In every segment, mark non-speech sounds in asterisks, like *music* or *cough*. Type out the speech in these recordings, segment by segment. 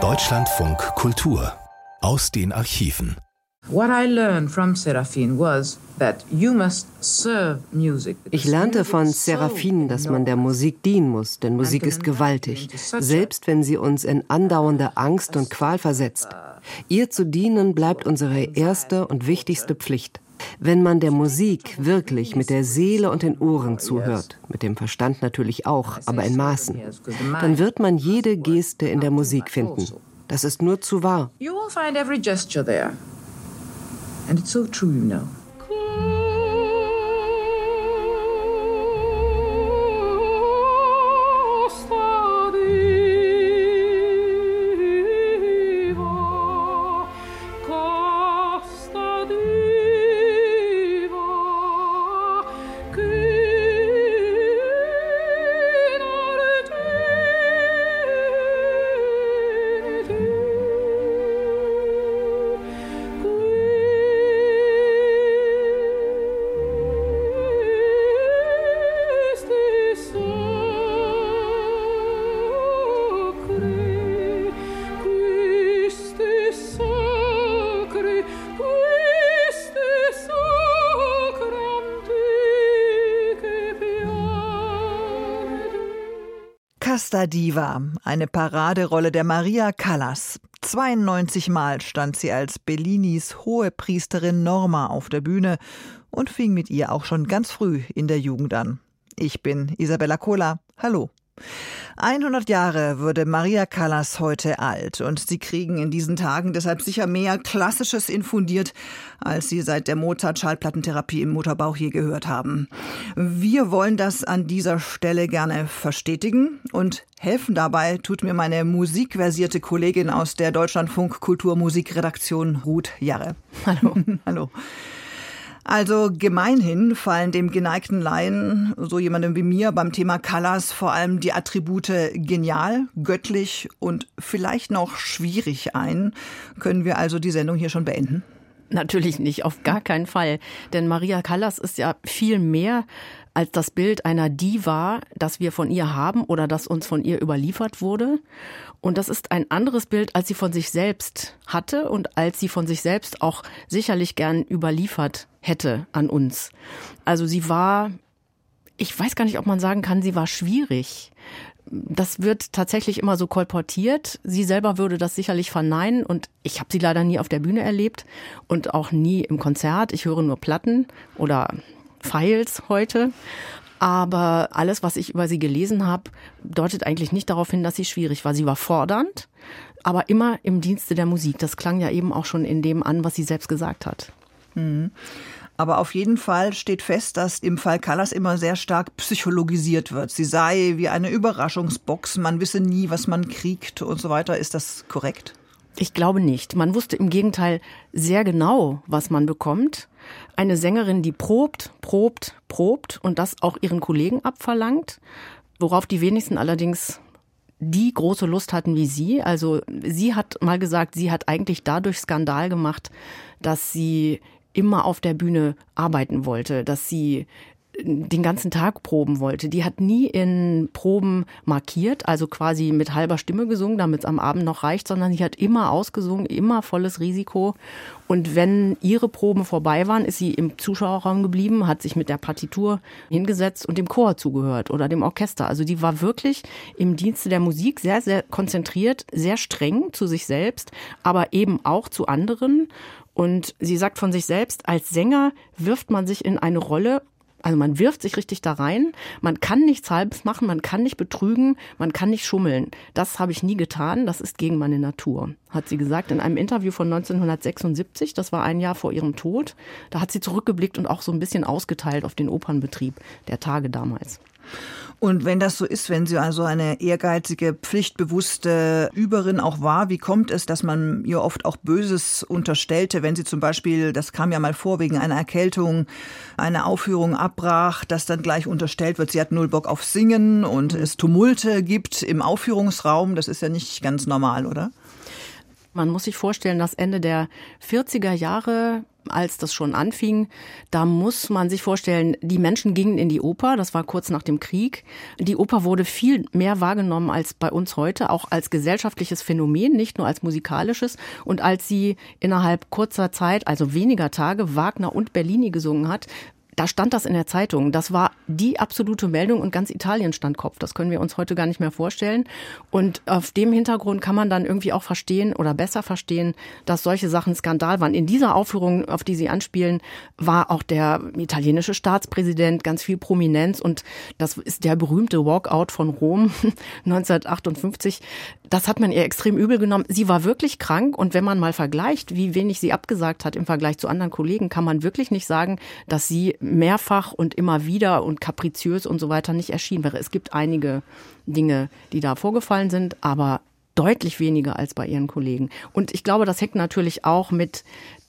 Deutschlandfunk Kultur aus den Archiven. Ich lernte von Seraphin, dass man der Musik dienen muss, denn Musik ist gewaltig, selbst wenn sie uns in andauernde Angst und Qual versetzt. Ihr zu dienen bleibt unsere erste und wichtigste Pflicht. Wenn man der Musik wirklich mit der Seele und den Ohren zuhört, mit dem Verstand natürlich auch, aber in Maßen, dann wird man jede Geste in der Musik finden. Das ist nur zu wahr. You will find every gesture there. And it's so true, you know. Casta Diva, eine Paraderolle der Maria Callas. 92 Mal stand sie als Bellinis hohe Priesterin Norma auf der Bühne und fing mit ihr auch schon ganz früh in der Jugend an. Ich bin Isabella Cola. Hallo. 100 Jahre würde Maria Callas heute alt und sie kriegen in diesen Tagen deshalb sicher mehr Klassisches infundiert, als sie seit der Mozart-Schallplattentherapie im Mutterbauch je gehört haben. Wir wollen das an dieser Stelle gerne verstetigen und helfen dabei tut mir meine musikversierte Kollegin aus der Deutschlandfunk Kulturmusikredaktion Ruth Jarre. Hallo. *laughs* Hallo. Also gemeinhin fallen dem geneigten Laien, so jemandem wie mir, beim Thema Callas vor allem die Attribute genial, göttlich und vielleicht noch schwierig ein. Können wir also die Sendung hier schon beenden? Natürlich nicht, auf gar keinen Fall. Denn Maria Callas ist ja viel mehr als das Bild einer Diva, das wir von ihr haben oder das uns von ihr überliefert wurde. Und das ist ein anderes Bild, als sie von sich selbst hatte und als sie von sich selbst auch sicherlich gern überliefert hätte an uns. Also sie war, ich weiß gar nicht, ob man sagen kann, sie war schwierig. Das wird tatsächlich immer so kolportiert. Sie selber würde das sicherlich verneinen und ich habe sie leider nie auf der Bühne erlebt und auch nie im Konzert. Ich höre nur Platten oder Files heute. Aber alles, was ich über sie gelesen habe, deutet eigentlich nicht darauf hin, dass sie schwierig war. Sie war fordernd, aber immer im Dienste der Musik. Das klang ja eben auch schon in dem an, was sie selbst gesagt hat. Mhm. Aber auf jeden Fall steht fest, dass im Fall Callas immer sehr stark psychologisiert wird. Sie sei wie eine Überraschungsbox, man wisse nie, was man kriegt und so weiter. Ist das korrekt? Ich glaube nicht. Man wusste im Gegenteil sehr genau, was man bekommt. Eine Sängerin, die probt, probt, probt und das auch ihren Kollegen abverlangt, worauf die wenigsten allerdings die große Lust hatten wie sie. Also sie hat mal gesagt, sie hat eigentlich dadurch Skandal gemacht, dass sie immer auf der Bühne arbeiten wollte, dass sie den ganzen Tag proben wollte. Die hat nie in Proben markiert, also quasi mit halber Stimme gesungen, damit es am Abend noch reicht, sondern sie hat immer ausgesungen, immer volles Risiko. Und wenn ihre Proben vorbei waren, ist sie im Zuschauerraum geblieben, hat sich mit der Partitur hingesetzt und dem Chor zugehört oder dem Orchester. Also die war wirklich im Dienste der Musik sehr, sehr konzentriert, sehr streng zu sich selbst, aber eben auch zu anderen. Und sie sagt von sich selbst, als Sänger wirft man sich in eine Rolle also man wirft sich richtig da rein. Man kann nichts Halbes machen, man kann nicht betrügen, man kann nicht schummeln. Das habe ich nie getan. Das ist gegen meine Natur, hat sie gesagt in einem Interview von 1976. Das war ein Jahr vor ihrem Tod. Da hat sie zurückgeblickt und auch so ein bisschen ausgeteilt auf den Opernbetrieb der Tage damals. Und wenn das so ist, wenn sie also eine ehrgeizige, pflichtbewusste Überin auch war, wie kommt es, dass man ihr oft auch Böses unterstellte, wenn sie zum Beispiel, das kam ja mal vor, wegen einer Erkältung eine Aufführung abbrach, dass dann gleich unterstellt wird, sie hat null Bock auf Singen und es Tumulte gibt im Aufführungsraum. Das ist ja nicht ganz normal, oder? Man muss sich vorstellen, dass Ende der 40er Jahre als das schon anfing, da muss man sich vorstellen, die Menschen gingen in die Oper, das war kurz nach dem Krieg. Die Oper wurde viel mehr wahrgenommen als bei uns heute, auch als gesellschaftliches Phänomen, nicht nur als musikalisches. Und als sie innerhalb kurzer Zeit, also weniger Tage, Wagner und Bellini gesungen hat, da stand das in der Zeitung. Das war die absolute Meldung und ganz Italien stand Kopf. Das können wir uns heute gar nicht mehr vorstellen. Und auf dem Hintergrund kann man dann irgendwie auch verstehen oder besser verstehen, dass solche Sachen Skandal waren. In dieser Aufführung, auf die Sie anspielen, war auch der italienische Staatspräsident ganz viel Prominenz und das ist der berühmte Walkout von Rom *laughs* 1958. Das hat man ihr extrem übel genommen. Sie war wirklich krank und wenn man mal vergleicht, wie wenig sie abgesagt hat im Vergleich zu anderen Kollegen, kann man wirklich nicht sagen, dass sie mehrfach und immer wieder und kapriziös und so weiter nicht erschienen wäre. Es gibt einige Dinge, die da vorgefallen sind, aber deutlich weniger als bei ihren Kollegen. Und ich glaube, das hängt natürlich auch mit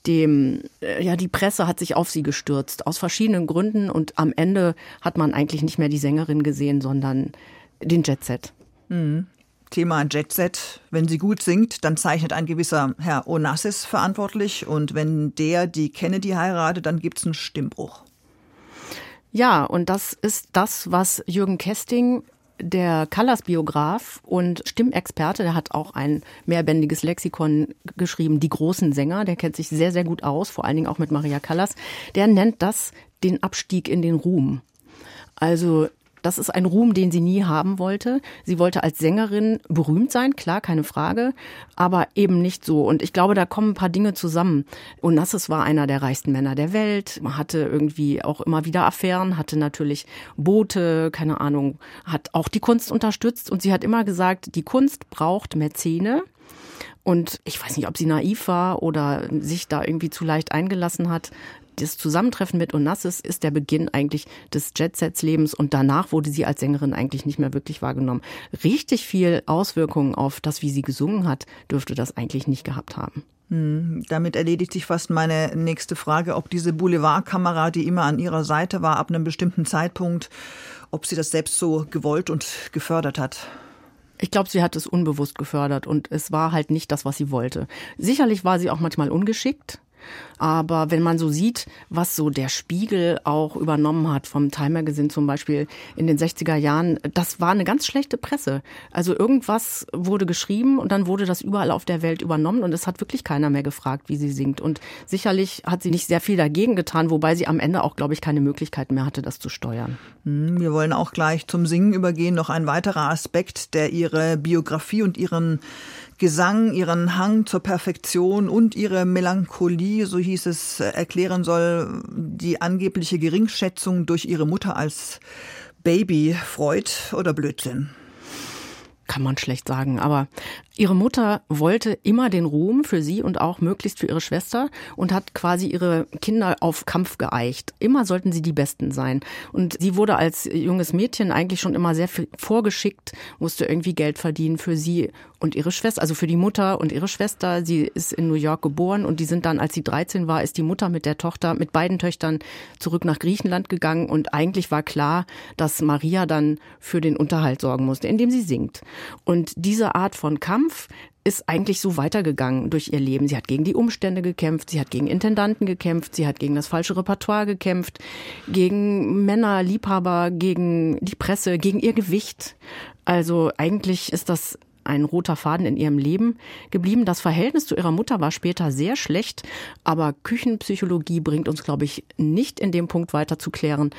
dem, äh, ja, die Presse hat sich auf sie gestürzt, aus verschiedenen Gründen. Und am Ende hat man eigentlich nicht mehr die Sängerin gesehen, sondern den Jetset. Mhm. Thema Jet Set. Wenn sie gut singt, dann zeichnet ein gewisser Herr Onassis verantwortlich. Und wenn der die Kennedy heiratet, dann gibt es einen Stimmbruch. Ja, und das ist das, was Jürgen Kesting der Callas-Biograf und Stimmexperte, der hat auch ein mehrbändiges Lexikon geschrieben, die großen Sänger, der kennt sich sehr, sehr gut aus, vor allen Dingen auch mit Maria Callas, der nennt das den Abstieg in den Ruhm. Also das ist ein Ruhm, den sie nie haben wollte. Sie wollte als Sängerin berühmt sein, klar, keine Frage, aber eben nicht so. Und ich glaube, da kommen ein paar Dinge zusammen. Onassis war einer der reichsten Männer der Welt, hatte irgendwie auch immer wieder Affären, hatte natürlich Boote, keine Ahnung, hat auch die Kunst unterstützt und sie hat immer gesagt, die Kunst braucht Mäzene. Und ich weiß nicht, ob sie naiv war oder sich da irgendwie zu leicht eingelassen hat das Zusammentreffen mit Onassis ist der Beginn eigentlich des Jet-Sets-Lebens und danach wurde sie als Sängerin eigentlich nicht mehr wirklich wahrgenommen. Richtig viel Auswirkungen auf das, wie sie gesungen hat, dürfte das eigentlich nicht gehabt haben. Hm, damit erledigt sich fast meine nächste Frage, ob diese Boulevardkamera, die immer an ihrer Seite war, ab einem bestimmten Zeitpunkt, ob sie das selbst so gewollt und gefördert hat. Ich glaube, sie hat es unbewusst gefördert und es war halt nicht das, was sie wollte. Sicherlich war sie auch manchmal ungeschickt. Aber wenn man so sieht, was so der Spiegel auch übernommen hat vom Time Magazine zum Beispiel in den 60er Jahren, das war eine ganz schlechte Presse. Also irgendwas wurde geschrieben und dann wurde das überall auf der Welt übernommen und es hat wirklich keiner mehr gefragt, wie sie singt. Und sicherlich hat sie nicht sehr viel dagegen getan, wobei sie am Ende auch, glaube ich, keine Möglichkeit mehr hatte, das zu steuern. Hm, wir wollen auch gleich zum Singen übergehen. Noch ein weiterer Aspekt, der ihre Biografie und ihren Gesang, ihren Hang zur Perfektion und ihre Melancholie, so hieß es, erklären soll, die angebliche Geringschätzung durch ihre Mutter als Baby Freud oder Blödsinn kann man schlecht sagen. Aber ihre Mutter wollte immer den Ruhm für sie und auch möglichst für ihre Schwester und hat quasi ihre Kinder auf Kampf geeicht. Immer sollten sie die Besten sein. Und sie wurde als junges Mädchen eigentlich schon immer sehr vorgeschickt, musste irgendwie Geld verdienen für sie und ihre Schwester, also für die Mutter und ihre Schwester. Sie ist in New York geboren und die sind dann, als sie 13 war, ist die Mutter mit der Tochter, mit beiden Töchtern zurück nach Griechenland gegangen und eigentlich war klar, dass Maria dann für den Unterhalt sorgen musste, indem sie singt. Und diese Art von Kampf ist eigentlich so weitergegangen durch ihr Leben. Sie hat gegen die Umstände gekämpft, sie hat gegen Intendanten gekämpft, sie hat gegen das falsche Repertoire gekämpft, gegen Männer, Liebhaber, gegen die Presse, gegen ihr Gewicht. Also eigentlich ist das ein roter Faden in ihrem Leben geblieben. Das Verhältnis zu ihrer Mutter war später sehr schlecht, aber Küchenpsychologie bringt uns, glaube ich, nicht in dem Punkt weiter zu klären,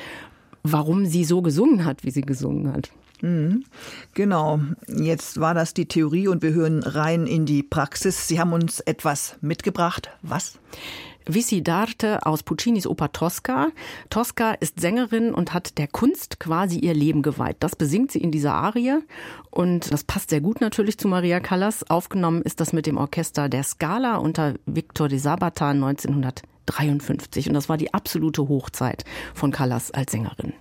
warum sie so gesungen hat, wie sie gesungen hat. Mhm. Genau. Jetzt war das die Theorie und wir hören rein in die Praxis. Sie haben uns etwas mitgebracht. Was? Vissi Darte aus Puccinis Oper Tosca. Tosca ist Sängerin und hat der Kunst quasi ihr Leben geweiht. Das besingt sie in dieser Arie und das passt sehr gut natürlich zu Maria Callas. Aufgenommen ist das mit dem Orchester der Scala unter Victor de Sabata 1953 und das war die absolute Hochzeit von Callas als Sängerin.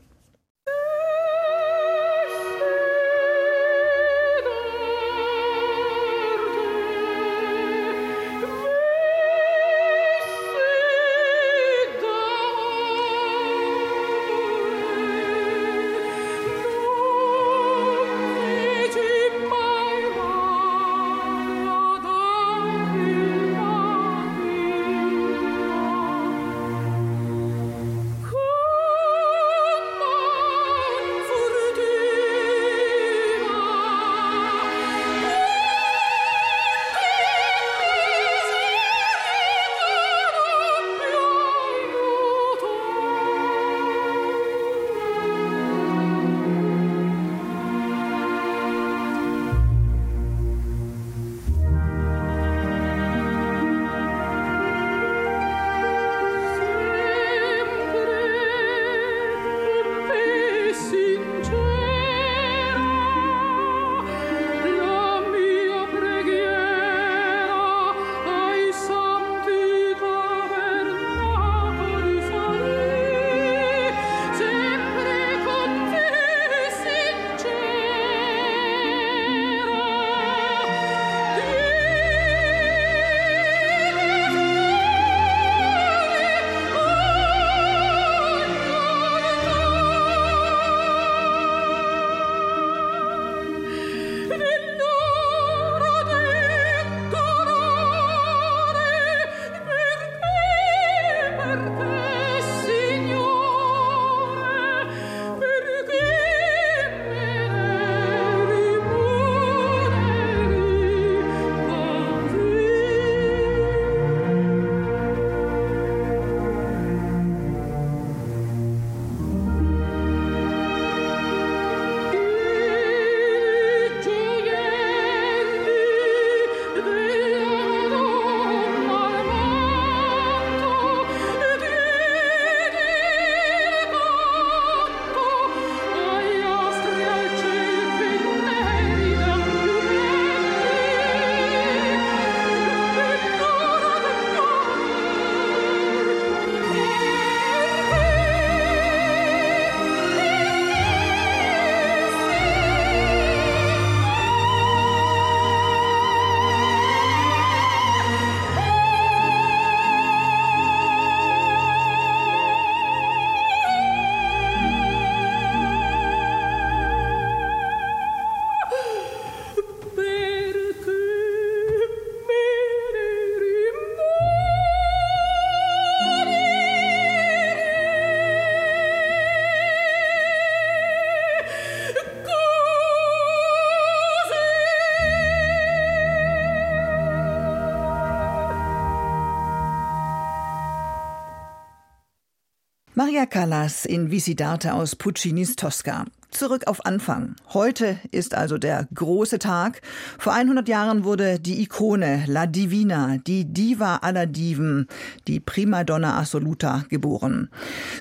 Maria Callas in Visidarte aus Puccinis Tosca. Zurück auf Anfang. Heute ist also der große Tag. Vor 100 Jahren wurde die Ikone La Divina, die Diva aller Diven, die Primadonna Assoluta geboren.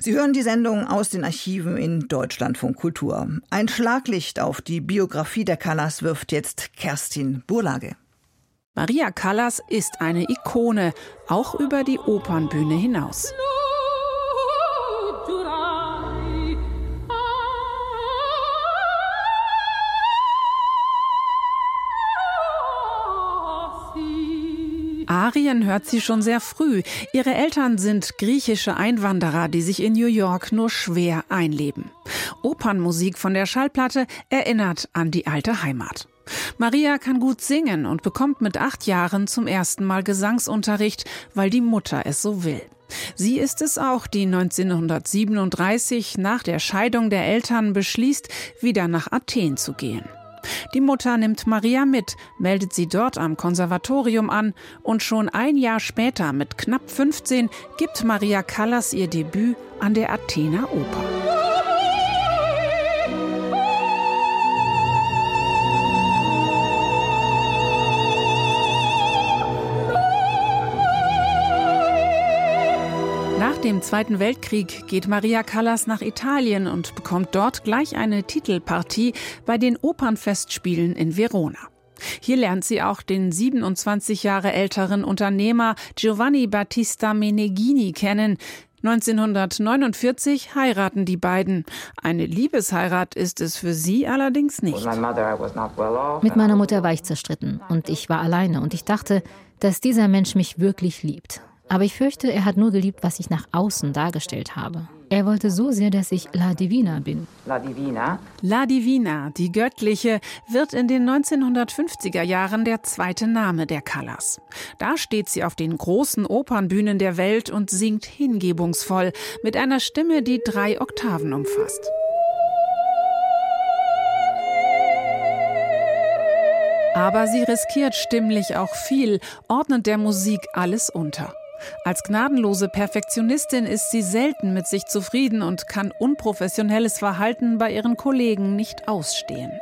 Sie hören die Sendung aus den Archiven in Deutschlandfunk Kultur. Ein Schlaglicht auf die Biografie der Callas wirft jetzt Kerstin Burlage. Maria Callas ist eine Ikone, auch über die Opernbühne hinaus. Arien hört sie schon sehr früh. Ihre Eltern sind griechische Einwanderer, die sich in New York nur schwer einleben. Opernmusik von der Schallplatte erinnert an die alte Heimat. Maria kann gut singen und bekommt mit acht Jahren zum ersten Mal Gesangsunterricht, weil die Mutter es so will. Sie ist es auch, die 1937 nach der Scheidung der Eltern beschließt, wieder nach Athen zu gehen. Die Mutter nimmt Maria mit, meldet sie dort am Konservatorium an und schon ein Jahr später, mit knapp 15, gibt Maria Callas ihr Debüt an der Athener Oper. Dem Zweiten Weltkrieg geht Maria Callas nach Italien und bekommt dort gleich eine Titelpartie bei den Opernfestspielen in Verona. Hier lernt sie auch den 27 Jahre älteren Unternehmer Giovanni Battista Meneghini kennen. 1949 heiraten die beiden. Eine Liebesheirat ist es für sie allerdings nicht. Mit meiner Mutter war ich zerstritten und ich war alleine und ich dachte, dass dieser Mensch mich wirklich liebt. Aber ich fürchte, er hat nur geliebt, was ich nach außen dargestellt habe. Er wollte so sehr, dass ich La Divina bin. La Divina? La Divina, die göttliche, wird in den 1950er Jahren der zweite Name der Callas. Da steht sie auf den großen Opernbühnen der Welt und singt hingebungsvoll mit einer Stimme, die drei Oktaven umfasst. Aber sie riskiert stimmlich auch viel, ordnet der Musik alles unter. Als gnadenlose Perfektionistin ist sie selten mit sich zufrieden und kann unprofessionelles Verhalten bei ihren Kollegen nicht ausstehen.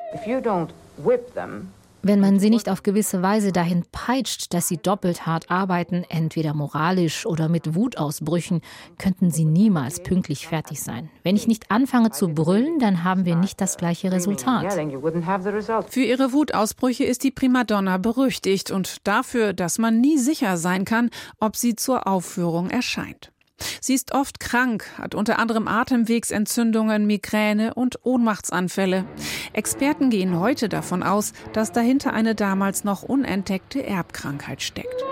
Wenn man sie nicht auf gewisse Weise dahin peitscht, dass sie doppelt hart arbeiten, entweder moralisch oder mit Wutausbrüchen, könnten sie niemals pünktlich fertig sein. Wenn ich nicht anfange zu brüllen, dann haben wir nicht das gleiche Resultat. Für ihre Wutausbrüche ist die Primadonna berüchtigt und dafür, dass man nie sicher sein kann, ob sie zur Aufführung erscheint. Sie ist oft krank, hat unter anderem Atemwegsentzündungen, Migräne und Ohnmachtsanfälle. Experten gehen heute davon aus, dass dahinter eine damals noch unentdeckte Erbkrankheit steckt.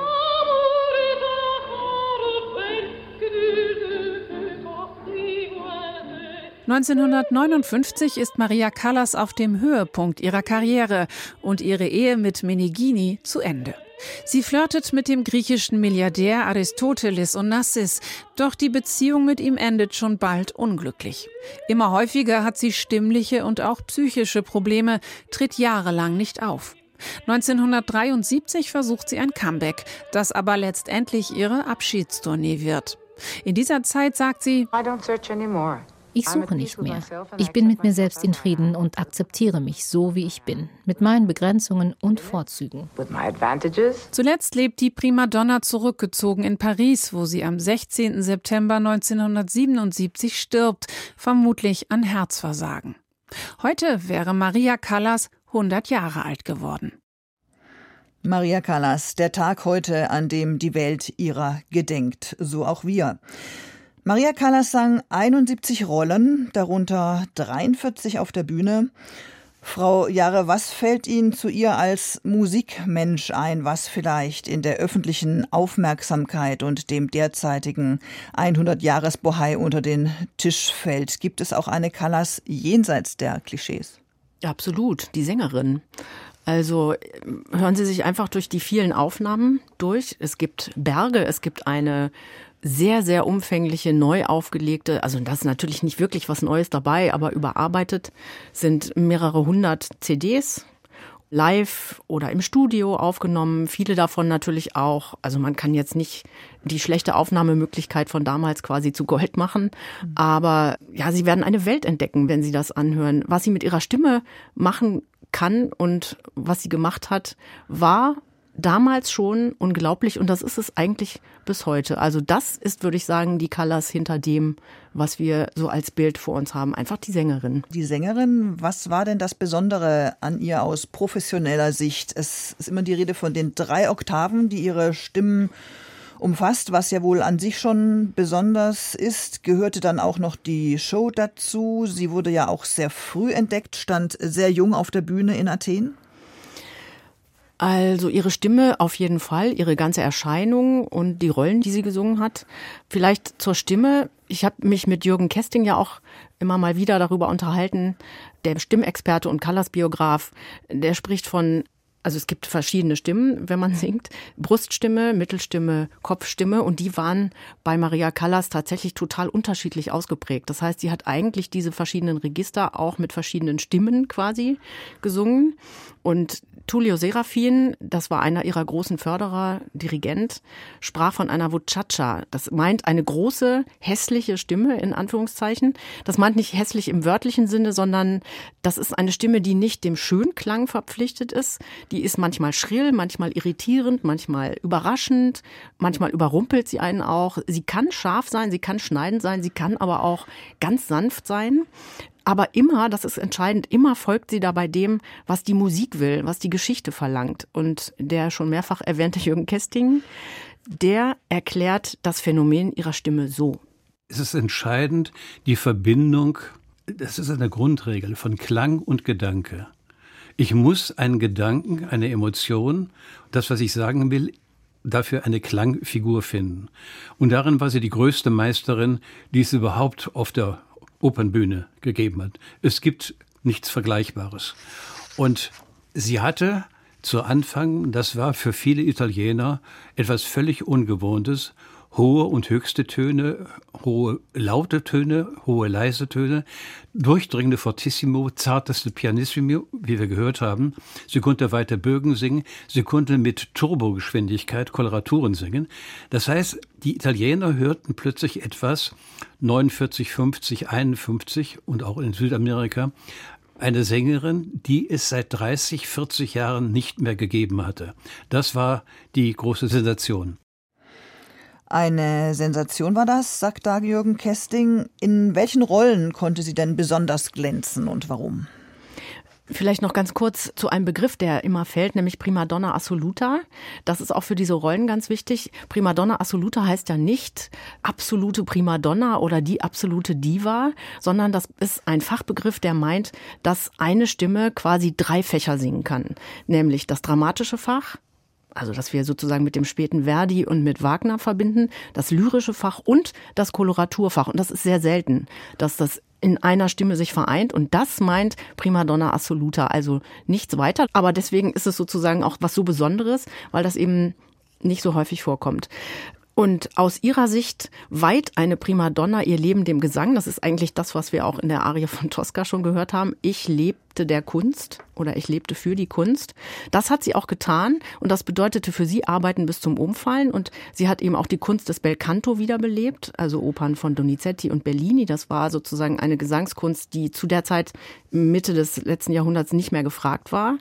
(1959) ist Maria Callas auf dem Höhepunkt ihrer Karriere und ihre Ehe mit Meneghini zu Ende. Sie flirtet mit dem griechischen Milliardär Aristoteles Onassis, doch die Beziehung mit ihm endet schon bald unglücklich. Immer häufiger hat sie stimmliche und auch psychische Probleme, tritt jahrelang nicht auf. 1973 versucht sie ein Comeback, das aber letztendlich ihre Abschiedstournee wird. In dieser Zeit sagt sie, I don't search anymore. Ich suche nicht mehr. Ich bin mit mir selbst in Frieden und akzeptiere mich so, wie ich bin, mit meinen Begrenzungen und Vorzügen. Zuletzt lebt die Primadonna zurückgezogen in Paris, wo sie am 16. September 1977 stirbt, vermutlich an Herzversagen. Heute wäre Maria Callas 100 Jahre alt geworden. Maria Callas, der Tag heute, an dem die Welt ihrer gedenkt, so auch wir. Maria Callas sang 71 Rollen, darunter 43 auf der Bühne. Frau Jahre, was fällt Ihnen zu ihr als Musikmensch ein, was vielleicht in der öffentlichen Aufmerksamkeit und dem derzeitigen 100-Jahres-Bohai unter den Tisch fällt? Gibt es auch eine Callas jenseits der Klischees? Absolut, die Sängerin. Also hören Sie sich einfach durch die vielen Aufnahmen durch. Es gibt Berge, es gibt eine sehr, sehr umfängliche, neu aufgelegte, also das ist natürlich nicht wirklich was Neues dabei, aber überarbeitet sind mehrere hundert CDs live oder im Studio aufgenommen. Viele davon natürlich auch. Also man kann jetzt nicht die schlechte Aufnahmemöglichkeit von damals quasi zu Gold machen. Aber ja, sie werden eine Welt entdecken, wenn sie das anhören. Was sie mit ihrer Stimme machen kann und was sie gemacht hat, war damals schon unglaublich und das ist es eigentlich bis heute. Also das ist, würde ich sagen, die Colors hinter dem, was wir so als Bild vor uns haben. Einfach die Sängerin. Die Sängerin, was war denn das Besondere an ihr aus professioneller Sicht? Es ist immer die Rede von den drei Oktaven, die ihre Stimmen umfasst, was ja wohl an sich schon besonders ist, gehörte dann auch noch die Show dazu. Sie wurde ja auch sehr früh entdeckt, stand sehr jung auf der Bühne in Athen. Also ihre Stimme auf jeden Fall, ihre ganze Erscheinung und die Rollen, die sie gesungen hat. Vielleicht zur Stimme. Ich habe mich mit Jürgen Kesting ja auch immer mal wieder darüber unterhalten. Der Stimmexperte und Callas-Biograf, der spricht von also es gibt verschiedene Stimmen, wenn man singt. Bruststimme, Mittelstimme, Kopfstimme. Und die waren bei Maria Callas tatsächlich total unterschiedlich ausgeprägt. Das heißt, sie hat eigentlich diese verschiedenen Register auch mit verschiedenen Stimmen quasi gesungen. Und Tullio Serafin, das war einer ihrer großen Förderer, Dirigent, sprach von einer Vuchacha. Das meint eine große, hässliche Stimme in Anführungszeichen. Das meint nicht hässlich im wörtlichen Sinne, sondern das ist eine Stimme, die nicht dem Schönklang verpflichtet ist. Die ist manchmal schrill, manchmal irritierend, manchmal überraschend, manchmal überrumpelt sie einen auch. Sie kann scharf sein, sie kann schneidend sein, sie kann aber auch ganz sanft sein. Aber immer, das ist entscheidend, immer folgt sie dabei dem, was die Musik will, was die Geschichte verlangt. Und der schon mehrfach erwähnte Jürgen Kesting, der erklärt das Phänomen ihrer Stimme so. Es ist entscheidend, die Verbindung, das ist eine Grundregel von Klang und Gedanke. Ich muss einen Gedanken, eine Emotion, das, was ich sagen will, dafür eine Klangfigur finden. Und darin war sie die größte Meisterin, die es überhaupt auf der Opernbühne gegeben hat. Es gibt nichts Vergleichbares. Und sie hatte zu Anfang, das war für viele Italiener etwas völlig Ungewohntes, hohe und höchste Töne, hohe laute Töne, hohe leise Töne, durchdringende Fortissimo, zarteste Pianissimo, wie wir gehört haben. Sie konnte weiter Bögen singen, sie konnte mit Turbogeschwindigkeit Koloraturen singen. Das heißt, die Italiener hörten plötzlich etwas 49, 50, 51 und auch in Südamerika eine Sängerin, die es seit 30, 40 Jahren nicht mehr gegeben hatte. Das war die große Sensation. Eine Sensation war das, sagt da Jürgen Kesting. In welchen Rollen konnte sie denn besonders glänzen und warum? Vielleicht noch ganz kurz zu einem Begriff, der immer fällt, nämlich Primadonna Assoluta. Das ist auch für diese Rollen ganz wichtig. Primadonna Assoluta heißt ja nicht absolute Primadonna oder die absolute Diva, sondern das ist ein Fachbegriff, der meint, dass eine Stimme quasi drei Fächer singen kann. Nämlich das dramatische Fach, also das wir sozusagen mit dem späten Verdi und mit Wagner verbinden, das lyrische Fach und das Koloraturfach. Und das ist sehr selten, dass das in einer Stimme sich vereint und das meint Primadonna Assoluta, also nichts weiter. Aber deswegen ist es sozusagen auch was so Besonderes, weil das eben nicht so häufig vorkommt. Und aus ihrer Sicht weiht eine Primadonna ihr Leben dem Gesang. Das ist eigentlich das, was wir auch in der Arie von Tosca schon gehört haben. Ich lebte der Kunst oder ich lebte für die Kunst. Das hat sie auch getan und das bedeutete für sie Arbeiten bis zum Umfallen und sie hat eben auch die Kunst des Belcanto wiederbelebt, also Opern von Donizetti und Bellini. Das war sozusagen eine Gesangskunst, die zu der Zeit Mitte des letzten Jahrhunderts nicht mehr gefragt war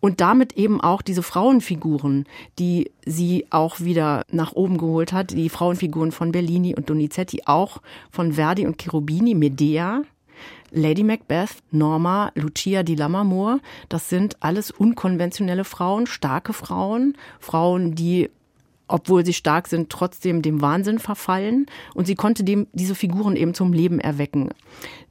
und damit eben auch diese Frauenfiguren, die sie auch wieder nach oben geholt hat, die Frauenfiguren von Bellini und Donizetti, auch von Verdi und Cherubini, Medea, Lady Macbeth, Norma, Lucia di Lammermoor, das sind alles unkonventionelle Frauen, starke Frauen, Frauen, die obwohl sie stark sind, trotzdem dem Wahnsinn verfallen. Und sie konnte dem, diese Figuren eben zum Leben erwecken.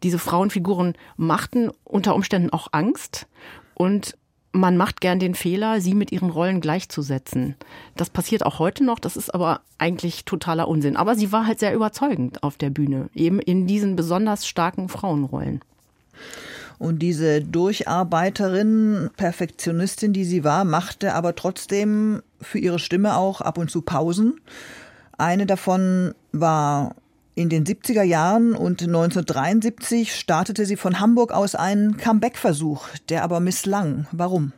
Diese Frauenfiguren machten unter Umständen auch Angst und man macht gern den Fehler, sie mit ihren Rollen gleichzusetzen. Das passiert auch heute noch, das ist aber eigentlich totaler Unsinn. Aber sie war halt sehr überzeugend auf der Bühne, eben in diesen besonders starken Frauenrollen. Und diese Durcharbeiterin, Perfektionistin, die sie war, machte aber trotzdem für ihre Stimme auch ab und zu Pausen. Eine davon war in den 70er Jahren und 1973 startete sie von Hamburg aus einen Comeback-Versuch, der aber misslang. Warum?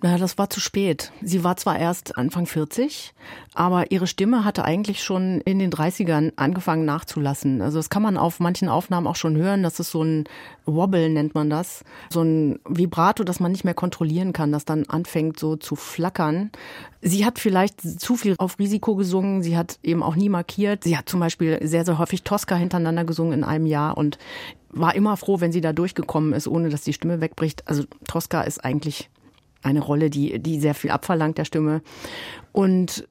Na, das war zu spät. Sie war zwar erst Anfang 40, aber ihre Stimme hatte eigentlich schon in den 30ern angefangen nachzulassen. Also das kann man auf manchen Aufnahmen auch schon hören. Das ist so ein Wobble, nennt man das. So ein Vibrato, das man nicht mehr kontrollieren kann, das dann anfängt so zu flackern. Sie hat vielleicht zu viel auf Risiko gesungen. Sie hat eben auch nie markiert. Sie hat zum Beispiel sehr, sehr häufig Tosca hintereinander gesungen in einem Jahr und war immer froh, wenn sie da durchgekommen ist, ohne dass die Stimme wegbricht. Also Tosca ist eigentlich eine Rolle, die, die sehr viel abverlangt der Stimme. Und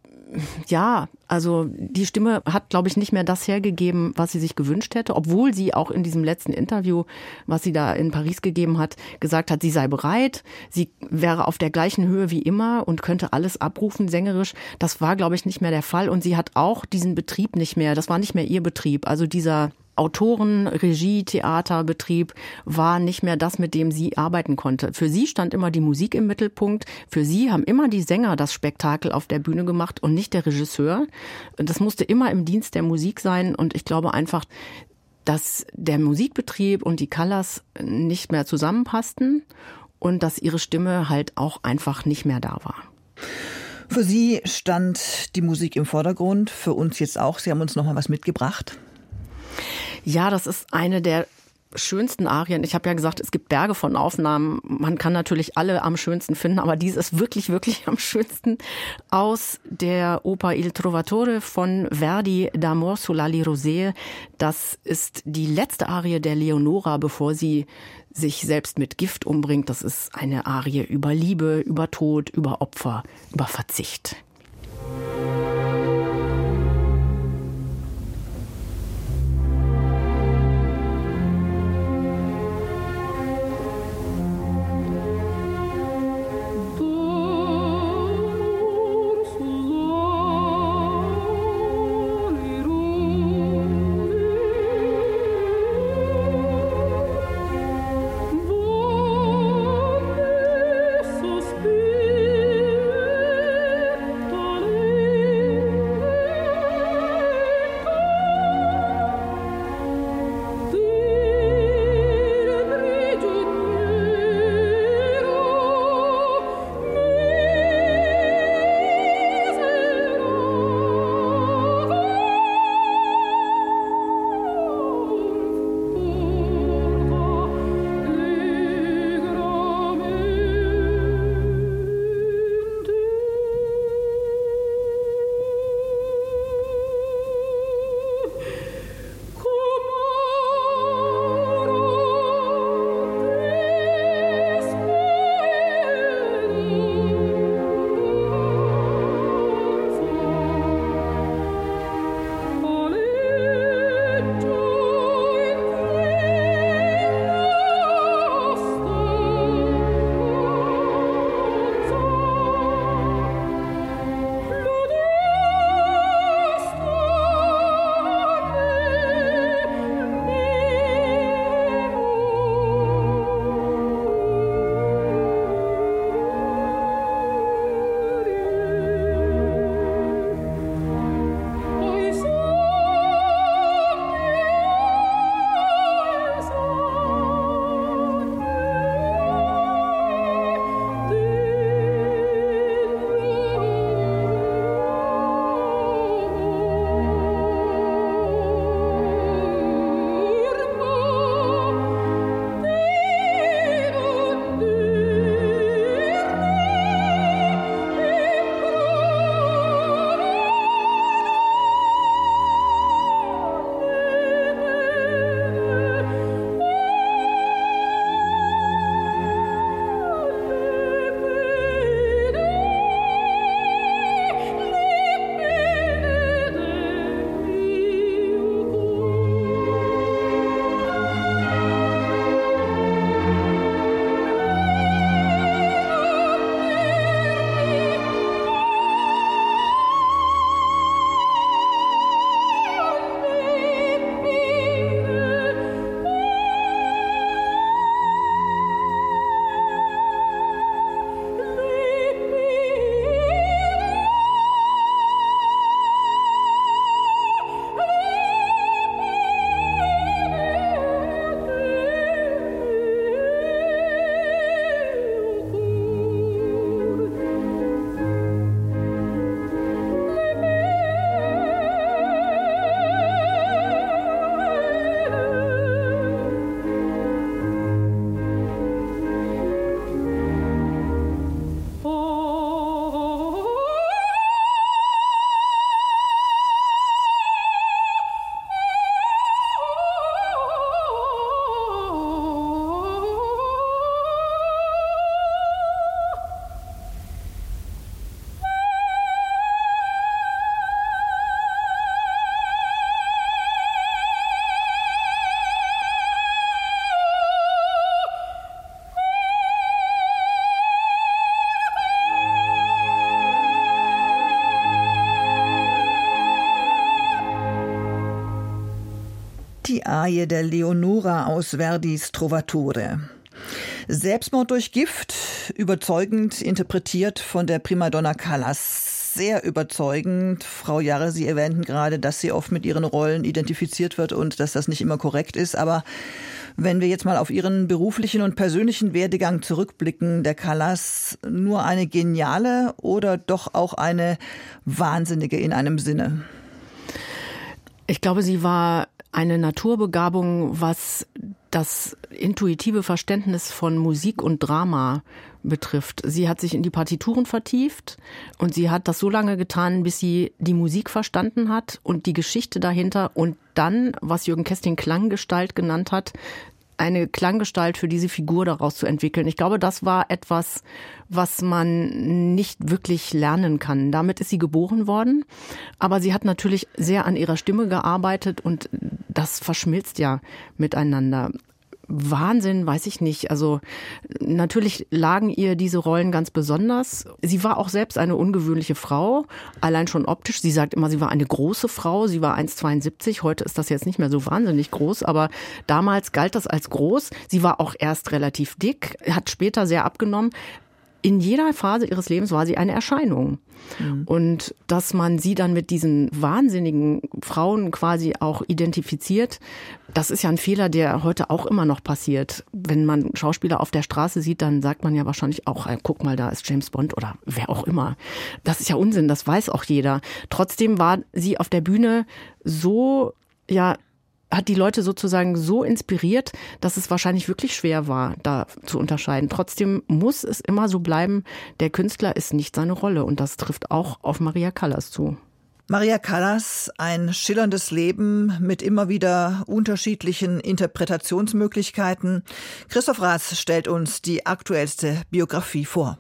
ja, also die Stimme hat, glaube ich, nicht mehr das hergegeben, was sie sich gewünscht hätte, obwohl sie auch in diesem letzten Interview, was sie da in Paris gegeben hat, gesagt hat, sie sei bereit, sie wäre auf der gleichen Höhe wie immer und könnte alles abrufen sängerisch. Das war, glaube ich, nicht mehr der Fall und sie hat auch diesen Betrieb nicht mehr, das war nicht mehr ihr Betrieb. Also dieser Autoren, Regie, Theaterbetrieb war nicht mehr das, mit dem sie arbeiten konnte. Für sie stand immer die Musik im Mittelpunkt. Für sie haben immer die Sänger das Spektakel auf der Bühne gemacht und nicht der Regisseur. Das musste immer im Dienst der Musik sein und ich glaube einfach, dass der Musikbetrieb und die Colors nicht mehr zusammenpassten und dass ihre Stimme halt auch einfach nicht mehr da war. Für Sie stand die Musik im Vordergrund, für uns jetzt auch. Sie haben uns noch mal was mitgebracht. Ja, das ist eine der schönsten Arien. Ich habe ja gesagt, es gibt Berge von Aufnahmen. Man kann natürlich alle am schönsten finden, aber dies ist wirklich, wirklich *laughs* am schönsten aus der Oper Il Trovatore von Verdi d'Amor sull'ali Rosée. Das ist die letzte Arie der Leonora, bevor sie sich selbst mit Gift umbringt. Das ist eine Arie über Liebe, über Tod, über Opfer, über Verzicht. Die Arie der Leonora aus Verdis Trovatore. Selbstmord durch Gift, überzeugend interpretiert von der Primadonna Callas. Sehr überzeugend. Frau Jarre, Sie erwähnten gerade, dass sie oft mit ihren Rollen identifiziert wird und dass das nicht immer korrekt ist. Aber wenn wir jetzt mal auf Ihren beruflichen und persönlichen Werdegang zurückblicken, der Callas nur eine geniale oder doch auch eine wahnsinnige in einem Sinne? Ich glaube, sie war eine Naturbegabung, was das intuitive Verständnis von Musik und Drama betrifft. Sie hat sich in die Partituren vertieft und sie hat das so lange getan, bis sie die Musik verstanden hat und die Geschichte dahinter und dann, was Jürgen Kesting Klanggestalt genannt hat, eine Klanggestalt für diese Figur daraus zu entwickeln. Ich glaube, das war etwas, was man nicht wirklich lernen kann. Damit ist sie geboren worden, aber sie hat natürlich sehr an ihrer Stimme gearbeitet und das verschmilzt ja miteinander. Wahnsinn, weiß ich nicht. Also natürlich lagen ihr diese Rollen ganz besonders. Sie war auch selbst eine ungewöhnliche Frau, allein schon optisch. Sie sagt immer, sie war eine große Frau. Sie war 1,72. Heute ist das jetzt nicht mehr so wahnsinnig groß, aber damals galt das als groß. Sie war auch erst relativ dick, hat später sehr abgenommen in jeder Phase ihres Lebens war sie eine Erscheinung. Mhm. Und dass man sie dann mit diesen wahnsinnigen Frauen quasi auch identifiziert, das ist ja ein Fehler, der heute auch immer noch passiert. Wenn man Schauspieler auf der Straße sieht, dann sagt man ja wahrscheinlich auch, äh, guck mal, da ist James Bond oder wer auch immer. Das ist ja Unsinn, das weiß auch jeder. Trotzdem war sie auf der Bühne so ja hat die Leute sozusagen so inspiriert, dass es wahrscheinlich wirklich schwer war, da zu unterscheiden. Trotzdem muss es immer so bleiben, der Künstler ist nicht seine Rolle und das trifft auch auf Maria Callas zu. Maria Callas, ein schillerndes Leben mit immer wieder unterschiedlichen Interpretationsmöglichkeiten. Christoph Rath stellt uns die aktuellste Biografie vor.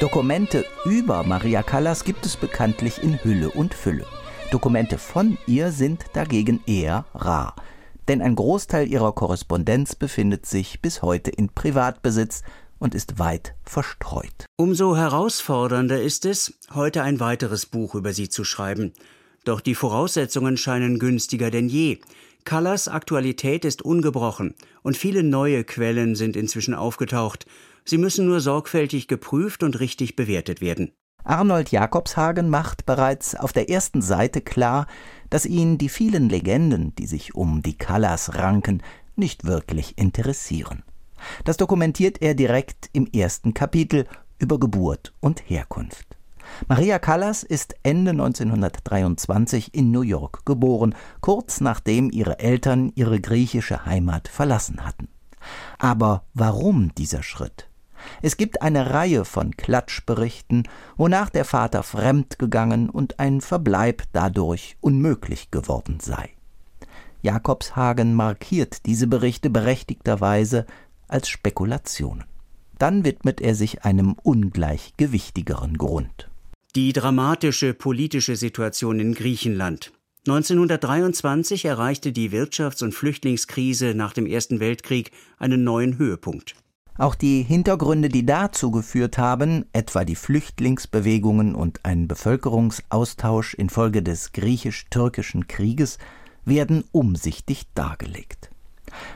Dokumente über Maria Callas gibt es bekanntlich in Hülle und Fülle. Dokumente von ihr sind dagegen eher rar. Denn ein Großteil ihrer Korrespondenz befindet sich bis heute in Privatbesitz und ist weit verstreut. Umso herausfordernder ist es, heute ein weiteres Buch über sie zu schreiben. Doch die Voraussetzungen scheinen günstiger denn je. Callas Aktualität ist ungebrochen und viele neue Quellen sind inzwischen aufgetaucht, Sie müssen nur sorgfältig geprüft und richtig bewertet werden. Arnold Jakobshagen macht bereits auf der ersten Seite klar, dass ihn die vielen Legenden, die sich um die Callas ranken, nicht wirklich interessieren. Das dokumentiert er direkt im ersten Kapitel über Geburt und Herkunft. Maria Callas ist Ende 1923 in New York geboren, kurz nachdem ihre Eltern ihre griechische Heimat verlassen hatten. Aber warum dieser Schritt? Es gibt eine Reihe von Klatschberichten, wonach der Vater fremdgegangen und ein Verbleib dadurch unmöglich geworden sei. Jakobshagen markiert diese Berichte berechtigterweise als Spekulationen. Dann widmet er sich einem ungleich gewichtigeren Grund. Die dramatische politische Situation in Griechenland. 1923 erreichte die Wirtschafts- und Flüchtlingskrise nach dem Ersten Weltkrieg einen neuen Höhepunkt. Auch die Hintergründe, die dazu geführt haben, etwa die Flüchtlingsbewegungen und ein Bevölkerungsaustausch infolge des griechisch-türkischen Krieges, werden umsichtig dargelegt.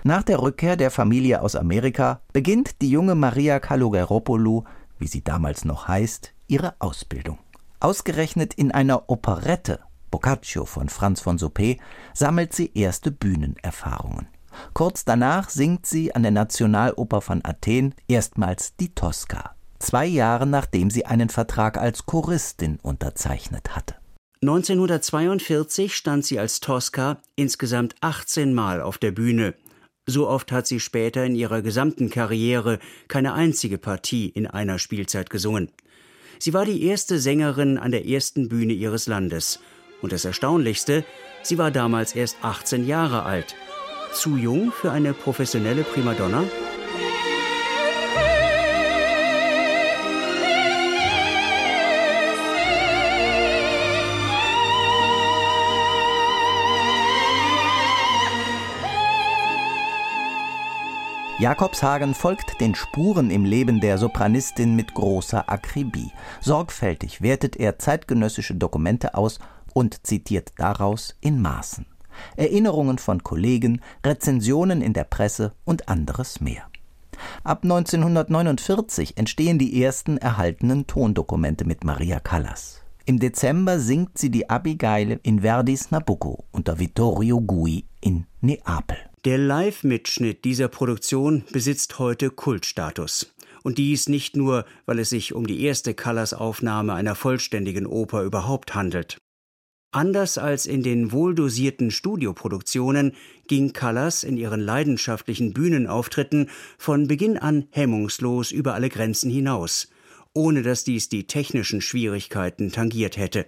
Nach der Rückkehr der Familie aus Amerika beginnt die junge Maria Kalogeropoulou, wie sie damals noch heißt, ihre Ausbildung. Ausgerechnet in einer Operette, Boccaccio von Franz von Suppé, sammelt sie erste Bühnenerfahrungen. Kurz danach singt sie an der Nationaloper von Athen erstmals die Tosca, zwei Jahre nachdem sie einen Vertrag als Choristin unterzeichnet hatte. 1942 stand sie als Tosca insgesamt 18 Mal auf der Bühne. So oft hat sie später in ihrer gesamten Karriere keine einzige Partie in einer Spielzeit gesungen. Sie war die erste Sängerin an der ersten Bühne ihres Landes. Und das Erstaunlichste, sie war damals erst 18 Jahre alt zu jung für eine professionelle Primadonna? Jakobshagen folgt den Spuren im Leben der Sopranistin mit großer Akribie. Sorgfältig wertet er zeitgenössische Dokumente aus und zitiert daraus in Maßen. Erinnerungen von Kollegen, Rezensionen in der Presse und anderes mehr. Ab 1949 entstehen die ersten erhaltenen Tondokumente mit Maria Callas. Im Dezember singt sie die Abigail in Verdis Nabucco unter Vittorio Gui in Neapel. Der Live-Mitschnitt dieser Produktion besitzt heute Kultstatus. Und dies nicht nur, weil es sich um die erste Callas-Aufnahme einer vollständigen Oper überhaupt handelt. Anders als in den wohldosierten Studioproduktionen ging Callas in ihren leidenschaftlichen Bühnenauftritten von Beginn an hemmungslos über alle Grenzen hinaus, ohne dass dies die technischen Schwierigkeiten tangiert hätte.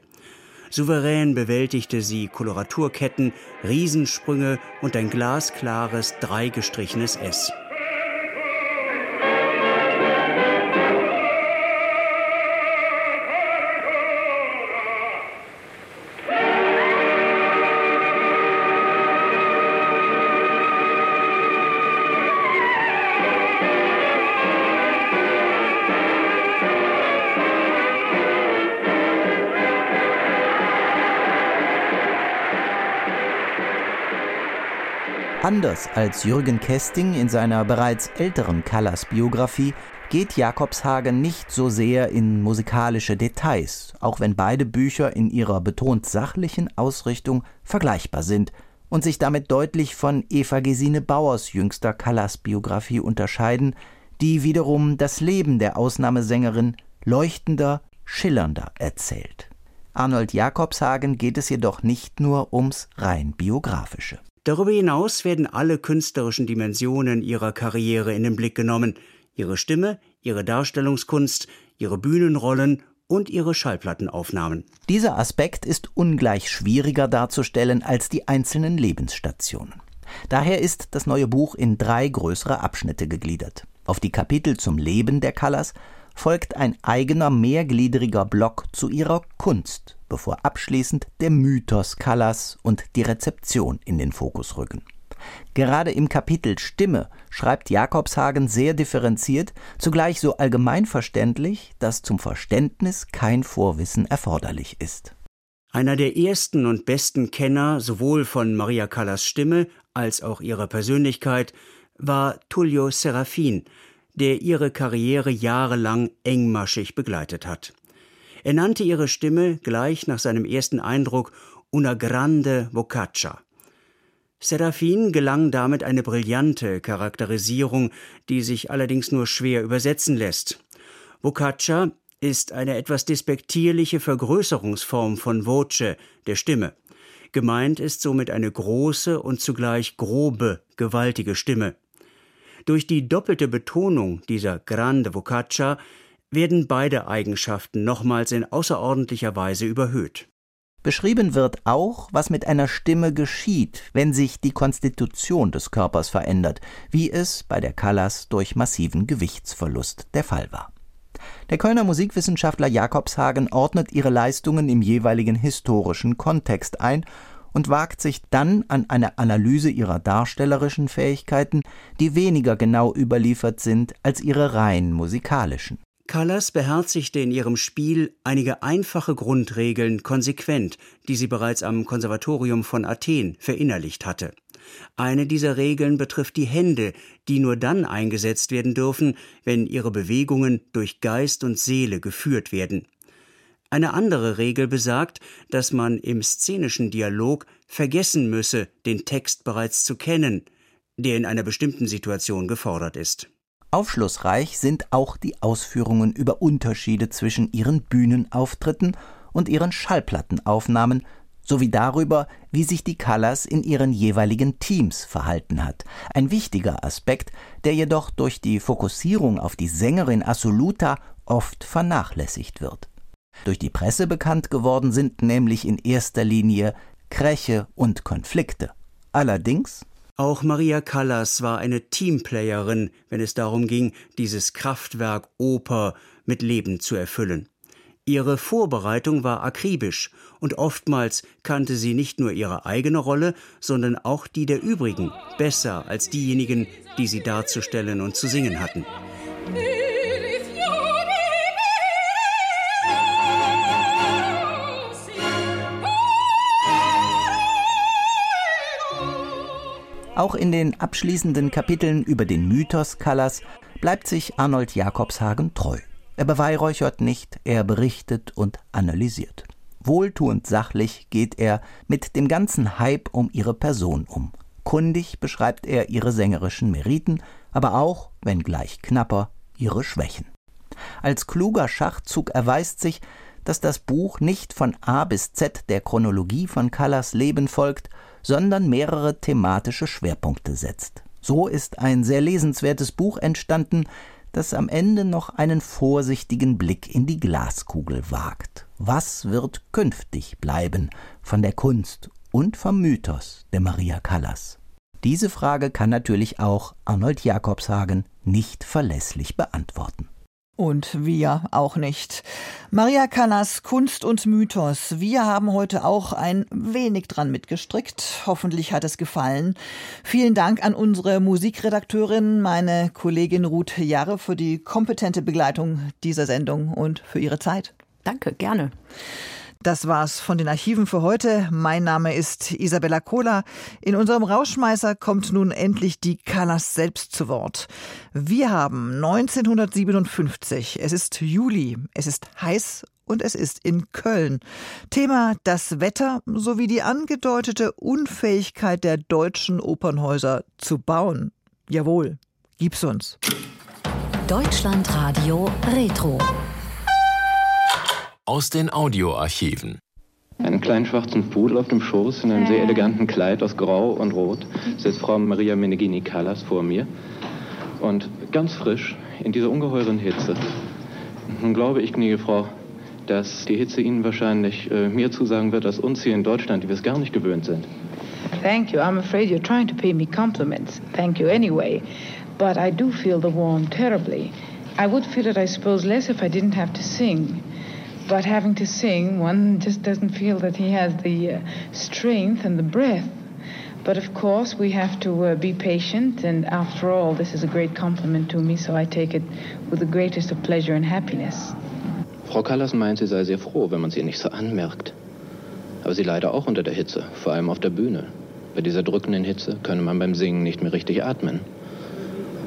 Souverän bewältigte sie Koloraturketten, Riesensprünge und ein glasklares, dreigestrichenes S. Anders als Jürgen Kesting in seiner bereits älteren Callas-Biografie geht Jakobshagen nicht so sehr in musikalische Details, auch wenn beide Bücher in ihrer betont sachlichen Ausrichtung vergleichbar sind und sich damit deutlich von Eva Gesine Bauers jüngster Callas-Biografie unterscheiden, die wiederum das Leben der Ausnahmesängerin leuchtender, schillernder erzählt. Arnold Jakobshagen geht es jedoch nicht nur ums rein biografische. Darüber hinaus werden alle künstlerischen Dimensionen ihrer Karriere in den Blick genommen. Ihre Stimme, ihre Darstellungskunst, ihre Bühnenrollen und ihre Schallplattenaufnahmen. Dieser Aspekt ist ungleich schwieriger darzustellen als die einzelnen Lebensstationen. Daher ist das neue Buch in drei größere Abschnitte gegliedert. Auf die Kapitel zum Leben der Callas folgt ein eigener mehrgliedriger Block zu ihrer Kunst, bevor abschließend der Mythos Callas und die Rezeption in den Fokus rücken. Gerade im Kapitel Stimme schreibt Jakobshagen sehr differenziert, zugleich so allgemeinverständlich, dass zum Verständnis kein Vorwissen erforderlich ist. Einer der ersten und besten Kenner sowohl von Maria Callas Stimme als auch ihrer Persönlichkeit war Tullio Serafin, der ihre Karriere jahrelang engmaschig begleitet hat. Er nannte ihre Stimme gleich nach seinem ersten Eindruck una grande vocaccia. Serafin gelang damit eine brillante Charakterisierung, die sich allerdings nur schwer übersetzen lässt. Vocaccia ist eine etwas despektierliche Vergrößerungsform von voce, der Stimme. Gemeint ist somit eine große und zugleich grobe, gewaltige Stimme. Durch die doppelte Betonung dieser grande vocaccia werden beide Eigenschaften nochmals in außerordentlicher Weise überhöht. Beschrieben wird auch, was mit einer Stimme geschieht, wenn sich die Konstitution des Körpers verändert, wie es bei der Callas durch massiven Gewichtsverlust der Fall war. Der Kölner Musikwissenschaftler Jakobshagen ordnet ihre Leistungen im jeweiligen historischen Kontext ein und wagt sich dann an eine Analyse ihrer darstellerischen Fähigkeiten, die weniger genau überliefert sind als ihre rein musikalischen. Callas beherzigte in ihrem Spiel einige einfache Grundregeln konsequent, die sie bereits am Konservatorium von Athen verinnerlicht hatte. Eine dieser Regeln betrifft die Hände, die nur dann eingesetzt werden dürfen, wenn ihre Bewegungen durch Geist und Seele geführt werden. Eine andere Regel besagt, dass man im szenischen Dialog vergessen müsse, den Text bereits zu kennen, der in einer bestimmten Situation gefordert ist. Aufschlussreich sind auch die Ausführungen über Unterschiede zwischen ihren Bühnenauftritten und ihren Schallplattenaufnahmen sowie darüber, wie sich die Callas in ihren jeweiligen Teams verhalten hat. Ein wichtiger Aspekt, der jedoch durch die Fokussierung auf die Sängerin Assoluta oft vernachlässigt wird. Durch die Presse bekannt geworden sind nämlich in erster Linie Kräche und Konflikte. Allerdings auch Maria Callas war eine Teamplayerin, wenn es darum ging, dieses Kraftwerk Oper mit Leben zu erfüllen. Ihre Vorbereitung war akribisch und oftmals kannte sie nicht nur ihre eigene Rolle, sondern auch die der übrigen besser als diejenigen, die sie darzustellen und zu singen hatten. Auch in den abschließenden Kapiteln über den Mythos Callas bleibt sich Arnold Jakobshagen treu. Er beweihräuchert nicht, er berichtet und analysiert. Wohltuend sachlich geht er mit dem ganzen Hype um ihre Person um. Kundig beschreibt er ihre sängerischen Meriten, aber auch, wenngleich knapper, ihre Schwächen. Als kluger Schachzug erweist sich, dass das Buch nicht von A bis Z der Chronologie von Callas Leben folgt, sondern mehrere thematische Schwerpunkte setzt. So ist ein sehr lesenswertes Buch entstanden, das am Ende noch einen vorsichtigen Blick in die Glaskugel wagt. Was wird künftig bleiben von der Kunst und vom Mythos der Maria Callas? Diese Frage kann natürlich auch Arnold Jakobshagen nicht verlässlich beantworten. Und wir auch nicht. Maria Callas, Kunst und Mythos. Wir haben heute auch ein wenig dran mitgestrickt. Hoffentlich hat es gefallen. Vielen Dank an unsere Musikredakteurin, meine Kollegin Ruth Jarre, für die kompetente Begleitung dieser Sendung und für ihre Zeit. Danke, gerne. Das war's von den Archiven für heute. Mein Name ist Isabella Kohler. In unserem Rauschmeißer kommt nun endlich die Callas selbst zu Wort. Wir haben 1957. Es ist Juli. Es ist heiß und es ist in Köln. Thema das Wetter sowie die angedeutete Unfähigkeit der deutschen Opernhäuser zu bauen. Jawohl, gib's uns. Deutschlandradio Retro aus den Audioarchiven. Einen kleinen schwarzen Pudel auf dem Schoß in einem sehr eleganten Kleid aus Grau und Rot sitzt Frau Maria Menegini Callas vor mir. Und ganz frisch in dieser ungeheuren Hitze. Nun glaube ich, gnädige Frau, dass die Hitze Ihnen wahrscheinlich äh, mehr zusagen wird als uns hier in Deutschland, die wir es gar nicht gewöhnt sind. Thank you. I'm afraid you're trying to pay me compliments. Thank you anyway. But I do feel the warm terribly. I would feel it, I suppose, less if I didn't have to sing. But having to sing, one just doesn't feel that he has the uh, strength and the breath. But of course, we have to uh, be patient, and after all, this is a great compliment to me, so I take it with the greatest of pleasure and happiness. Frau Callas meint, sie sei sehr froh, wenn man sie nicht so anmerkt. Aber sie leide auch unter der Hitze, vor allem auf der Bühne. Bei dieser drückenden Hitze könne man beim Singen nicht mehr richtig atmen.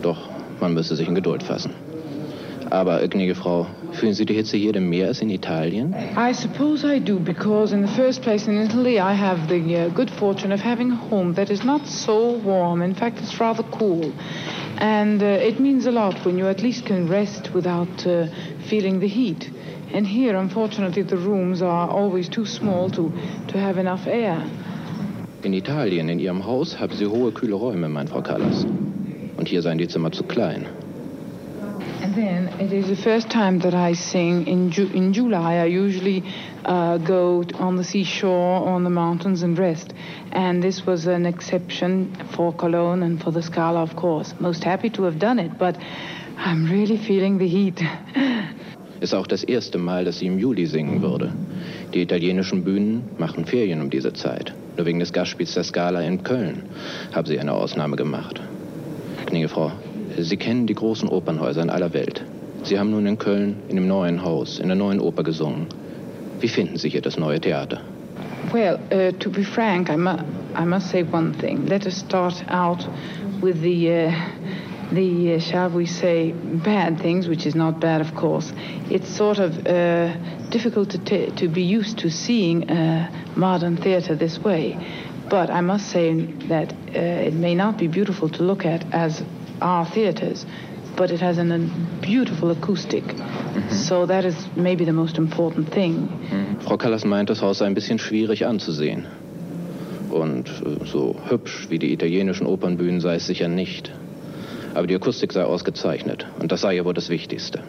Doch man müsse sich in Geduld fassen. Aber, gnädige Frau, fühlen Sie die Hitze hier denn mehr als in Italien? I suppose I do, because in the first place in Italy I have the uh, good fortune of having a home that is not so warm. In fact, it's rather cool. And uh, it means a lot when you at least can rest without uh, feeling the heat. And here, unfortunately, the rooms are always too small to, to have enough air. In Italien, in Ihrem Haus, haben Sie hohe, kühle Räume, mein Frau Callas. Und hier seien die Zimmer zu klein. Then it is the first time that I sing in, Ju- in July. I usually uh, go on the seashore, on the mountains, and rest. And this was an exception for Cologne and for the Scala, of course. Most happy to have done it, but I'm really feeling the heat. *laughs* Ist auch das erste Mal, dass sie im Juli singen würde. Die italienischen Bühnen machen Ferien um diese Zeit. Nur wegen des Gastspiels der Scala in Köln haben sie eine Ausnahme gemacht. Gnädige Frau, Sie kennen die großen Opernhäuser in aller Welt. Sie haben nun in Köln in dem neuen Haus, in der neuen Oper gesungen. Wie finden Sie hier das neue Theater? Well, uh, to be frank, I, mu- I must say one thing. Let us start out with the, uh, the uh, shall we say, bad things, which is not bad, of course. It's sort of uh, difficult to, to be used to seeing modern theater this way. But I must say that uh, it may not be beautiful to look at as our theaters, but it has an, a beautiful acoustic. So that is maybe the most important thing. Frau Callas meint, das Haus sei ein bisschen schwierig anzusehen. Und äh, so hübsch wie die italienischen Opernbühnen sei es sicher nicht. Aber die Akustik sei ausgezeichnet. Und das sei ja wohl das Wichtigste.